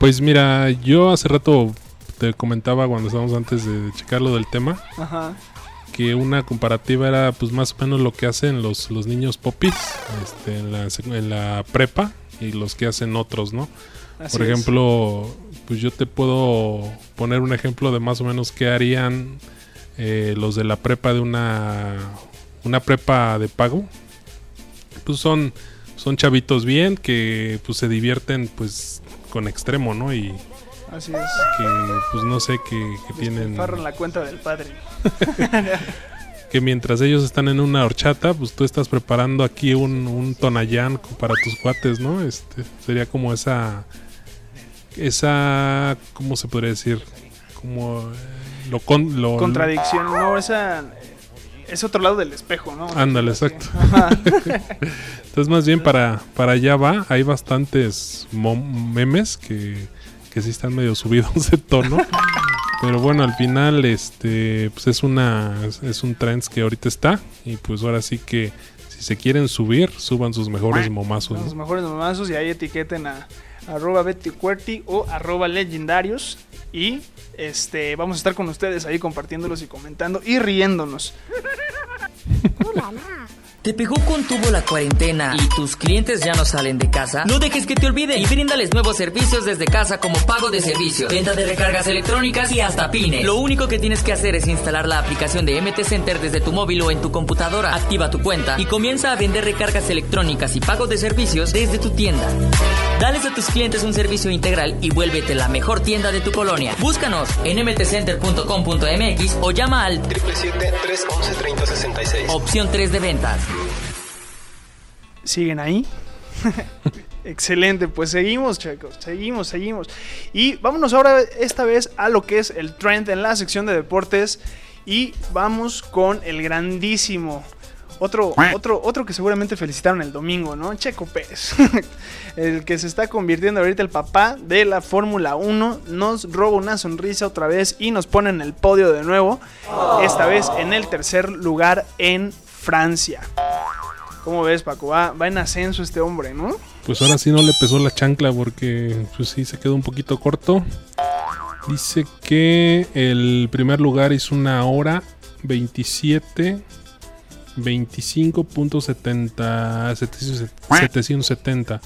Pues mira, yo hace rato te comentaba cuando estábamos antes de checar lo del tema, ajá. que una comparativa era pues más o menos lo que hacen los, los niños popis este, en, la, en la prepa y los que hacen otros, ¿no? así Por es. ejemplo, pues yo te puedo poner un ejemplo de más o menos qué harían eh, los de la prepa de una, una prepa de pago. Pues son, son chavitos bien que pues se divierten pues con extremo, ¿no? Y Así es. que pues no sé que, que tienen Despilfarran la cuenta del padre. [laughs] que mientras ellos están en una horchata pues tú estás preparando aquí un, un tonayán para tus cuates no este sería como esa esa cómo se podría decir como eh, lo con lo contradicción, no, esa es otro lado del espejo, ¿no? Ándale, exacto. [laughs] Entonces más bien para para allá va hay bastantes memes que que sí están medio subidos de tono pero bueno al final este pues es una es un trend que ahorita está y pues ahora sí que si se quieren subir suban sus mejores momazos ¿no? mejores mamazos y ahí etiqueten a arroba Betty o arroba legendarios y este vamos a estar con ustedes ahí compartiéndolos y comentando y riéndonos. ¿Te pegó con tubo la cuarentena y tus clientes ya no salen de casa? No dejes que te olviden y bríndales nuevos servicios desde casa como pago de servicios, venta de recargas electrónicas y hasta pines. Lo único que tienes que hacer es instalar la aplicación de MT Center desde tu móvil o en tu computadora. Activa tu cuenta y comienza a vender recargas electrónicas y pago de servicios desde tu tienda. Dales a tus clientes un servicio integral y vuélvete la mejor tienda de tu colonia. Búscanos en mtcenter.com.mx o llama al 777-311-3066. opción 3 de ventas. ¿Siguen ahí? [laughs] Excelente, pues seguimos, chicos, seguimos, seguimos. Y vámonos ahora esta vez a lo que es el trend en la sección de deportes y vamos con el grandísimo otro, otro, otro que seguramente felicitaron el domingo, ¿no? Checo Pérez. [laughs] el que se está convirtiendo ahorita el papá de la Fórmula 1. Nos roba una sonrisa otra vez y nos pone en el podio de nuevo. Esta vez en el tercer lugar en Francia. ¿Cómo ves, Paco? Va, va en ascenso este hombre, ¿no? Pues ahora sí no le pesó la chancla porque pues sí se quedó un poquito corto. Dice que el primer lugar hizo una hora 27 25.70 770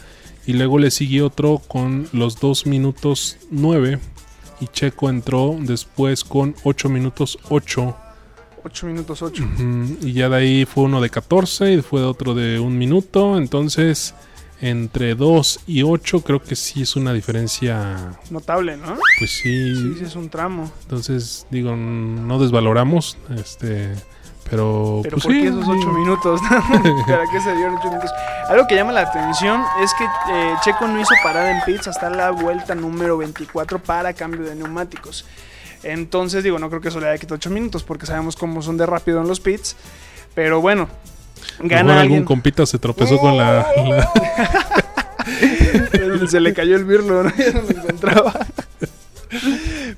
y luego le siguió otro con los 2 minutos 9 y Checo entró después con 8 minutos 8 8 minutos 8. Ujú, y ya de ahí fue uno de 14 y fue otro de un minuto. Entonces, entre 2 y 8 creo que sí es una diferencia, Notable, ¿no? pues Sí, sí. sí, es un tramo. Entonces, digo, no desvaloramos, este, pero... Pero pues ¿por sí, qué esos sí. 8 minutos? [laughs] ¿Para qué se dieron 8 minutos? Algo que llama la atención es que eh, Checo no hizo parada en pits hasta la vuelta número 24 para cambio de neumáticos. Entonces, digo, no creo que eso le haya quitado 8 minutos porque sabemos cómo son de rápido en los pits. Pero bueno, gana algún compita se tropezó con la... [laughs] la- Se le cayó el birlo, ¿no? [laughs] Ya no lo encontraba.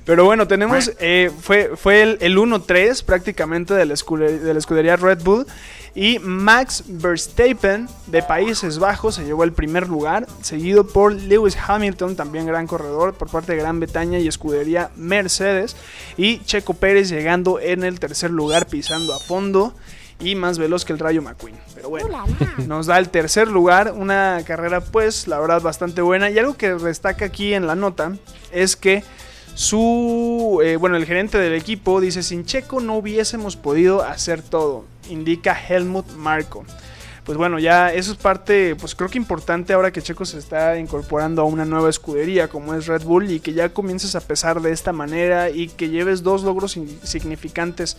Pero bueno, tenemos. eh, fue, fue el, el 1-3 prácticamente de la, escudería, de la escudería Red Bull. Y Max Verstappen de Países Bajos se llevó el primer lugar, seguido por Lewis Hamilton, también gran corredor por parte de Gran Bretaña y escudería Mercedes. Y Checo Pérez llegando en el tercer lugar, pisando a fondo y más veloz que el Rayo McQueen. Pero bueno, [laughs] nos da el tercer lugar, una carrera pues la verdad bastante buena. Y algo que destaca aquí en la nota es que su, eh, bueno, el gerente del equipo dice, sin Checo no hubiésemos podido hacer todo, indica Helmut Marko. Pues bueno, ya eso es parte, pues creo que importante ahora que Checo se está incorporando a una nueva escudería como es Red Bull y que ya comiences a pesar de esta manera y que lleves dos logros significantes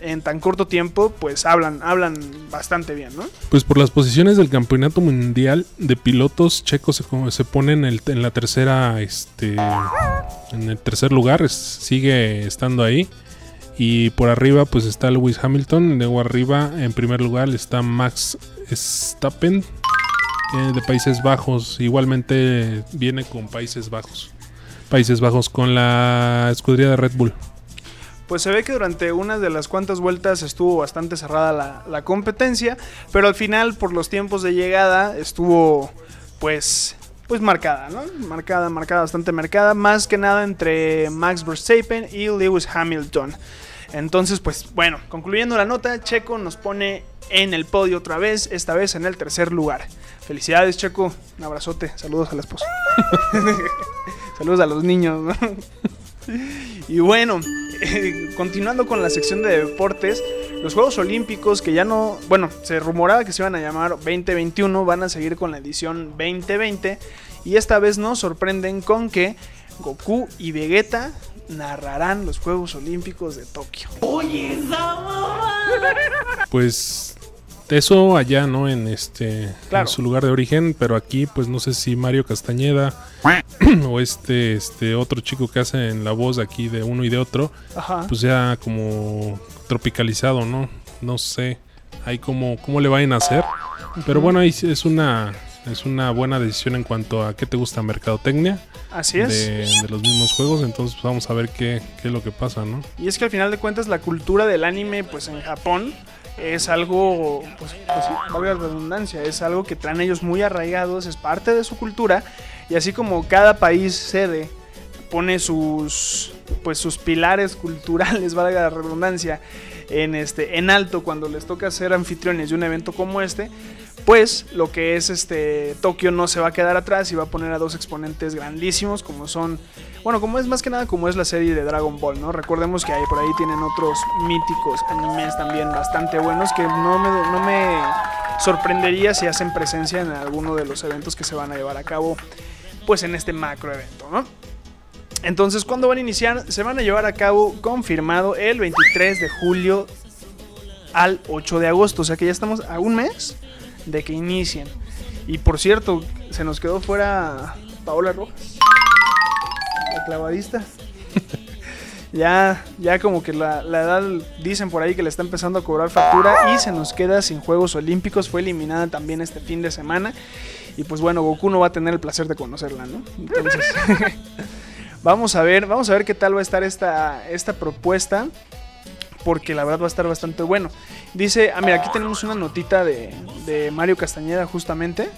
en tan corto tiempo, pues hablan, hablan bastante bien, ¿no? Pues por las posiciones del campeonato mundial de pilotos, Checo se, pone en, el, en la tercera, este, en el tercer lugar, sigue estando ahí. Y por arriba pues está Lewis Hamilton, luego arriba en primer lugar está Max Stappen eh, de Países Bajos, igualmente viene con Países Bajos. Países Bajos con la escudería de Red Bull. Pues se ve que durante unas de las cuantas vueltas estuvo bastante cerrada la, la competencia, pero al final por los tiempos de llegada estuvo pues pues marcada, ¿no? Marcada, marcada, bastante marcada, más que nada entre Max Verstappen y Lewis Hamilton. Entonces, pues bueno, concluyendo la nota, Checo nos pone en el podio otra vez, esta vez en el tercer lugar. Felicidades, Checo. Un abrazote. Saludos a la esposa. [laughs] Saludos a los niños. [laughs] Y bueno, [laughs] continuando con la sección de deportes, los Juegos Olímpicos que ya no, bueno, se rumoraba que se iban a llamar 2021, van a seguir con la edición 2020 y esta vez nos sorprenden con que Goku y Vegeta narrarán los Juegos Olímpicos de Tokio. Pues eso allá, ¿no? En este Claro. en su lugar de origen, pero aquí pues no sé si Mario Castañeda o este este otro chico que hace en la voz aquí de uno y de otro, Ajá. pues ya como tropicalizado, ¿no? No sé, ahí cómo cómo le vayan a hacer, pero bueno, ahí sí es una es una buena decisión en cuanto a qué te gusta mercadotecnia Así es. de, de los mismos juegos, entonces pues, vamos a ver qué, qué es lo que pasa, ¿no? Y es que al final de cuentas la cultura del anime, pues en Japón, es algo, pues, pues sí, valga la redundancia, es algo que traen ellos muy arraigados, es parte de su cultura. Y así como cada país sede pone sus, pues sus pilares culturales, [laughs] valga la redundancia, en, este, en alto cuando les toca ser anfitriones de un evento como este, pues lo que es este Tokio no se va a quedar atrás y va a poner a dos exponentes grandísimos como son, bueno, como es más que nada como es la serie de Dragon Ball, ¿no? Recordemos que ahí por ahí tienen otros míticos animes también bastante buenos que no me, no me sorprendería si hacen presencia en alguno de los eventos que se van a llevar a cabo pues en este macro evento, ¿no? Entonces, ¿cuándo van a iniciar? Se van a llevar a cabo confirmado el 23 de julio al 8 de agosto. O sea que ya estamos a un mes de que inicien. Y por cierto, se nos quedó fuera Paola Rojas, la clavadista. [laughs] ya, ya como que la, la edad dicen por ahí que le está empezando a cobrar factura y se nos queda sin Juegos Olímpicos. Fue eliminada también este fin de semana. Y pues bueno, Goku no va a tener el placer de conocerla, ¿no? Entonces, [laughs] vamos a ver, vamos a ver qué tal va a estar esta, esta propuesta porque la verdad va a estar bastante bueno. Dice, ah, mira, aquí tenemos una notita de, de Mario Castañeda justamente.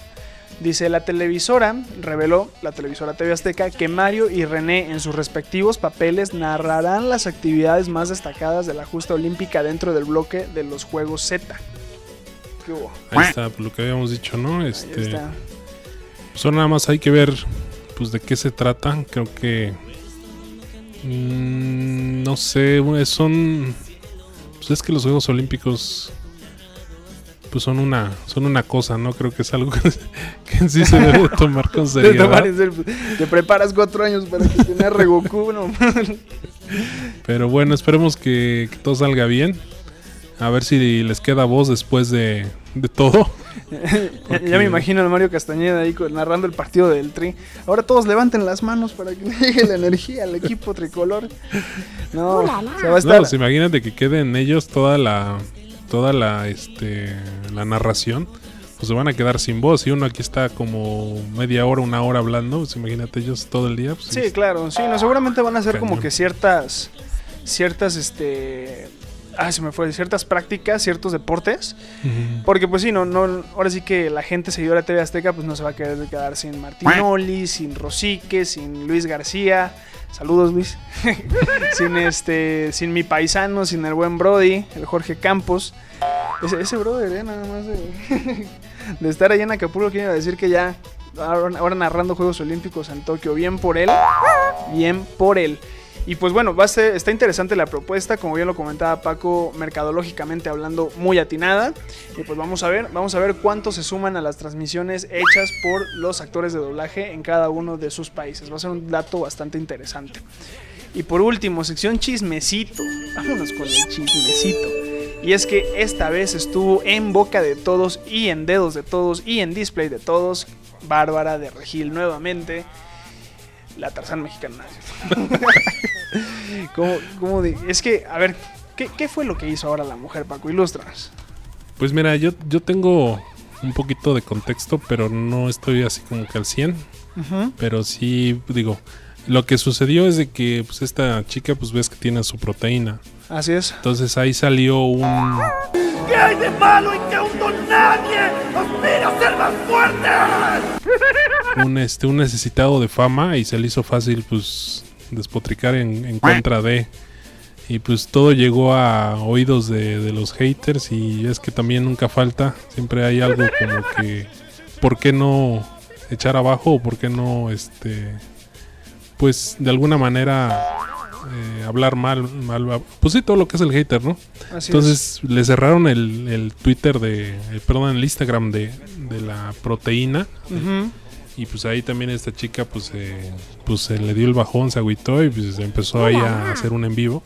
Dice, la televisora reveló, la televisora TV Azteca, que Mario y René en sus respectivos papeles narrarán las actividades más destacadas de la justa olímpica dentro del bloque de los Juegos Z. ¿Qué hubo? Ahí está lo que habíamos dicho, ¿no? Ahí Este, está. pues nada más hay que ver pues de qué se trata. Creo que mm, no sé, son pues es que los Juegos Olímpicos pues son una son una cosa, ¿no? Creo que es algo [laughs] que, que en sí se debe tomar con [laughs] seriedad. te preparas cuatro años para que te narre Goku, ¿no? Pero bueno, esperemos que, que todo salga bien. A ver si les queda voz después de, de todo. Ya- [laughs] Ya me imagino al Mario Castañeda ahí narrando el partido del Tri. Ahora todos levanten las manos para que le [laughs] llegue la energía al equipo tricolor. No, se va a estar. No, pues imagínate que quede en ellos toda la toda la este la narración. Pues se van a quedar sin voz. Y uno aquí está como media hora, una hora hablando. Pues imagínate ellos todo el día. Pues, Sí, claro, sí, no, seguramente van a hacer como Cañón. que ciertas, ciertas, este, ah, se me fue, ciertas prácticas, ciertos deportes, porque pues sí, no, no, ahora sí que la gente seguidora de TV Azteca pues no se va a querer quedar sin Martinoli, sin Rosique, sin Luis García, saludos Luis, [laughs] sin este, sin mi paisano, sin el buen Brody, el Jorge Campos, ese, ese brother, eh, nada más de, [laughs] de estar allá en Acapulco, quiero decir que ya, ahora, ahora narrando Juegos Olímpicos en Tokio, bien por él, bien por él. Y pues bueno, va está interesante la propuesta, como bien lo comentaba Paco, mercadológicamente hablando, muy atinada. Y pues vamos a ver, vamos a ver cuántos se suman a las transmisiones hechas por los actores de doblaje en cada uno de sus países. Va a ser un dato bastante interesante. Y por último, sección chismecito. Vámonos con el chismecito. Y es que esta vez estuvo en boca de todos y en dedos de todos y en display de todos. Bárbara de Regil nuevamente. La Tarzán mexicana. [laughs] ¿Cómo, cómo de- es que, a ver, ¿qué, qué fue lo que hizo ahora la mujer, Paco? Ilustranos. Pues mira, yo, yo tengo un poquito de contexto, pero no estoy así como que al 100. Pero sí, digo, lo que sucedió es de que pues esta chica pues ves que tiene su proteína. Así es. Entonces ahí salió un... ¿Qué hay de malo en que un don nadie aspira a ser más fuerte? Un, este, un necesitado de fama y se le hizo fácil pues despotricar en, en contra de y pues todo llegó a oídos de, de los haters y es que también nunca falta siempre hay algo como que por qué no echar abajo o por qué no este pues de alguna manera eh, hablar mal, mal pues sí todo lo que es el hater no Así entonces le cerraron el, el Twitter de eh, perdón el Instagram de, de la proteína. Ujú. Y pues ahí también esta chica pues, eh, pues se le dio el bajón, se agüitó y pues empezó ahí a hacer un en vivo.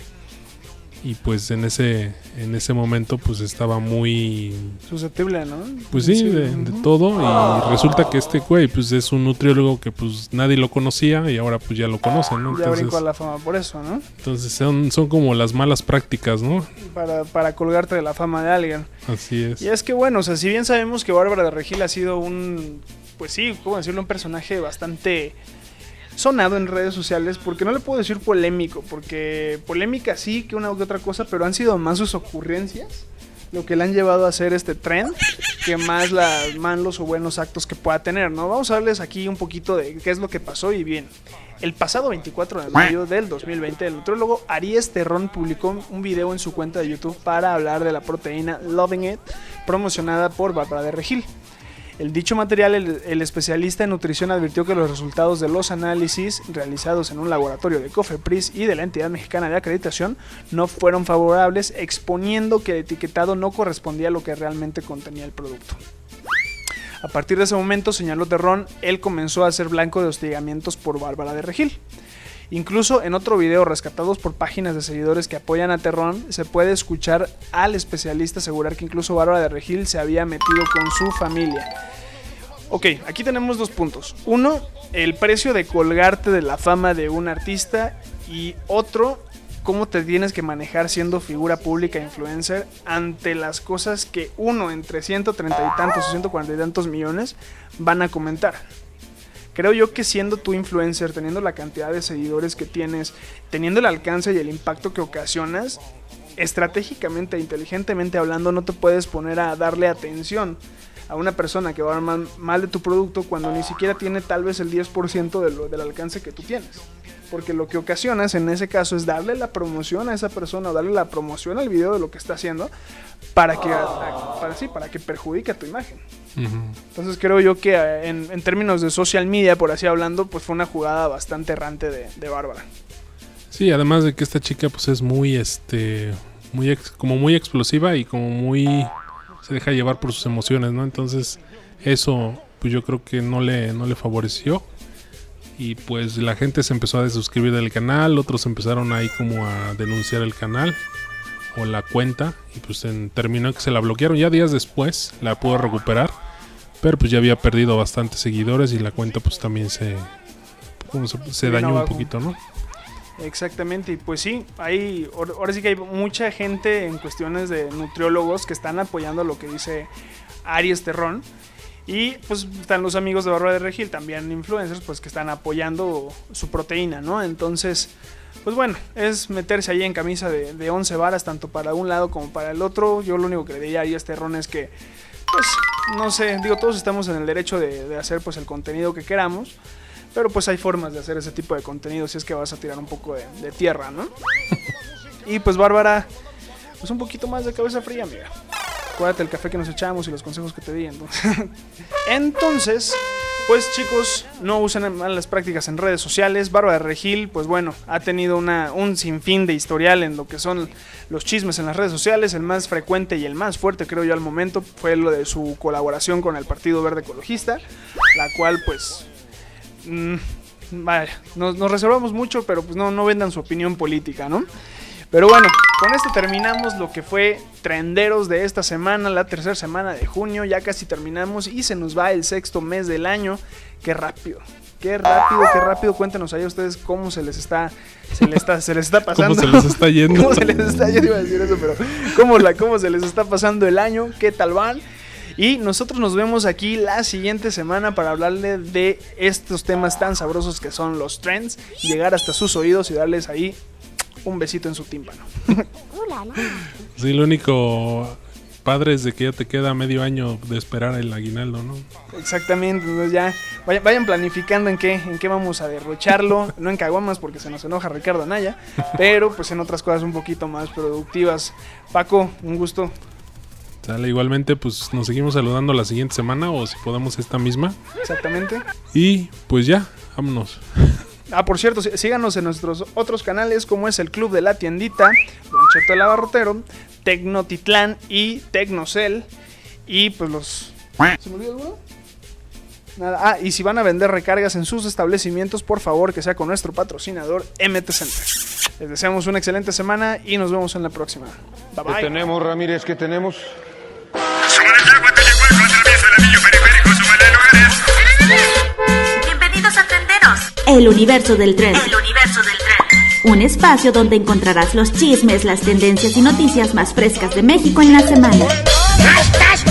Y pues en ese en ese momento pues estaba muy Susceptible, ¿no? pues sí, de, de todo y resulta que este güey pues es un nutriólogo que pues nadie lo conocía y ahora pues ya lo conocen, ¿no? Ya Entonces, brincó a la fama por eso, ¿no? entonces son, son como las malas prácticas, ¿no? Para, para colgarte de la fama de alguien. Así es. Y es que bueno, o sea, si bien sabemos que Bárbara de Regil ha sido un, pues sí, ¿cómo decirlo? Un personaje bastante sonado en redes sociales, porque no le puedo decir polémico, porque polémica sí que una u otra cosa, pero han sido más sus ocurrencias lo que le han llevado a hacer este trend que más las malos o buenos actos que pueda tener, ¿no? Vamos a darles aquí un poquito de qué es lo que pasó y bien. El pasado 24 de mayo del 2020, el nutriólogo Aries Terrón publicó un video en su cuenta de YouTube para hablar de la proteína Loving It, promocionada por Bárbara de Regil. El dicho material, el, especialista en nutrición advirtió que los resultados de los análisis realizados en un laboratorio de Cofepris y de la entidad mexicana de acreditación no fueron favorables, exponiendo que el etiquetado no correspondía a lo que realmente contenía el producto. A partir de ese momento, señaló Terrón, él comenzó a ser blanco de hostigamientos por Bárbara de Regil. Incluso en otro video rescatados por páginas de seguidores que apoyan a Terrón, se puede escuchar al especialista asegurar que incluso Bárbara de Regil se había metido con su familia. Ok, aquí tenemos dos puntos. Uno, el precio de colgarte de la fama de un artista y otro, cómo te tienes que manejar siendo figura pública influencer ante las cosas que uno entre 130 y tantos o 140 y tantos millones van a comentar. Creo yo que siendo tu influencer, teniendo la cantidad de seguidores que tienes, teniendo el alcance y el impacto que ocasionas, estratégicamente, inteligentemente hablando, no te puedes poner a darle atención a una persona que va a hablar mal de tu producto cuando ni siquiera tiene tal vez el 10% de lo, del alcance que tú tienes. Porque lo que ocasionas en ese caso es darle la promoción a esa persona o darle la promoción al video de lo que está haciendo para que, para, sí, para que perjudique a tu imagen. Entonces creo yo que eh, en, en, términos de social media, por así hablando, pues fue una jugada bastante errante de, de Bárbara. Sí, además de que esta chica pues es muy, este, muy, ex, como muy explosiva y como muy, se deja llevar por sus emociones, ¿no? Entonces eso pues yo creo que no le, no le favoreció. Y pues la gente se empezó a desuscribir del canal, otros empezaron ahí como a denunciar el canal o la cuenta y pues en, terminó que se la bloquearon. Ya días después la pudo recuperar pero pues ya había perdido bastantes seguidores y la cuenta pues también se se, se dañó un poquito no Exactamente, y pues sí, hay, ahora sí que hay mucha gente en cuestiones de nutriólogos que están apoyando lo que dice Aries Terrón. Y pues están los amigos de Bárbara de Regil, también influencers, pues que están apoyando su proteína, ¿no? Entonces, pues bueno, es meterse ahí en camisa de, de 11 varas, tanto para un lado como para el otro. Yo lo único que le diría a Aries Terrón es que, pues, no sé, digo, todos estamos en el derecho de, de hacer pues el contenido que queramos. Pero pues hay formas de hacer ese tipo de contenido si es que vas a tirar un poco de, de tierra, ¿no? [laughs] y pues Bárbara, pues un poquito más de cabeza fría, amiga. Acuérdate el café que nos echamos y los consejos que te di. Entonces, [laughs] entonces pues chicos, no usen malas prácticas en redes sociales. Bárbara Regil, pues bueno, ha tenido una, un sinfín de historial en lo que son los chismes en las redes sociales. El más frecuente y el más fuerte, creo yo, al momento fue lo de su colaboración con el Partido Verde Ecologista, la cual pues mmm, vaya, nos, nos, reservamos mucho, pero pues no, no vendan su opinión política, ¿no? Pero bueno, con esto terminamos lo que fue Trenderos de esta semana, la tercera semana de junio, ya casi terminamos y se nos va el sexto mes del año. Qué rápido, qué rápido, qué rápido. Cuéntenos ahí a ustedes cómo se les está, se les está, se les está pasando. [laughs] ¿Cómo se les está yendo? ¿Cómo se les está, yo iba a decir eso, pero cómo, la, cómo se les está pasando el año, qué tal van. Y nosotros nos vemos aquí la siguiente semana para hablarle de estos temas tan sabrosos que son los trends, llegar hasta sus oídos y darles ahí un besito en su tímpano. Sí, lo único padre es de que ya te queda medio año de esperar el aguinaldo, ¿no? Exactamente, entonces ya vayan, vayan, planificando en qué, en qué vamos a derrocharlo, no en caguamas porque se nos enoja Ricardo Anaya, pero pues en otras cosas un poquito más productivas. Paco, un gusto. Sale, igualmente, pues nos seguimos saludando la siguiente semana o si podemos esta misma. Exactamente. Y pues ya, vámonos. [laughs] Ah, por cierto, síganos en nuestros otros canales como es el Club de la Tiendita, Don Cheto el Abarrotero, Tecnotitlán y Tecnocel. Y pues los... ¿Se me olvidó alguno? Nada. Ah, y si van a vender recargas en sus establecimientos, por favor que sea con nuestro patrocinador MT Center. Les deseamos una excelente semana y nos vemos en la próxima. Bye bye. ¿Qué tenemos, Ramírez? ¿Qué tenemos? Bienvenidos a Tenderos. El universo del tren. El universo del tren. Un espacio donde encontrarás los chismes, las tendencias y noticias más frescas de México en la semana. ¡Estás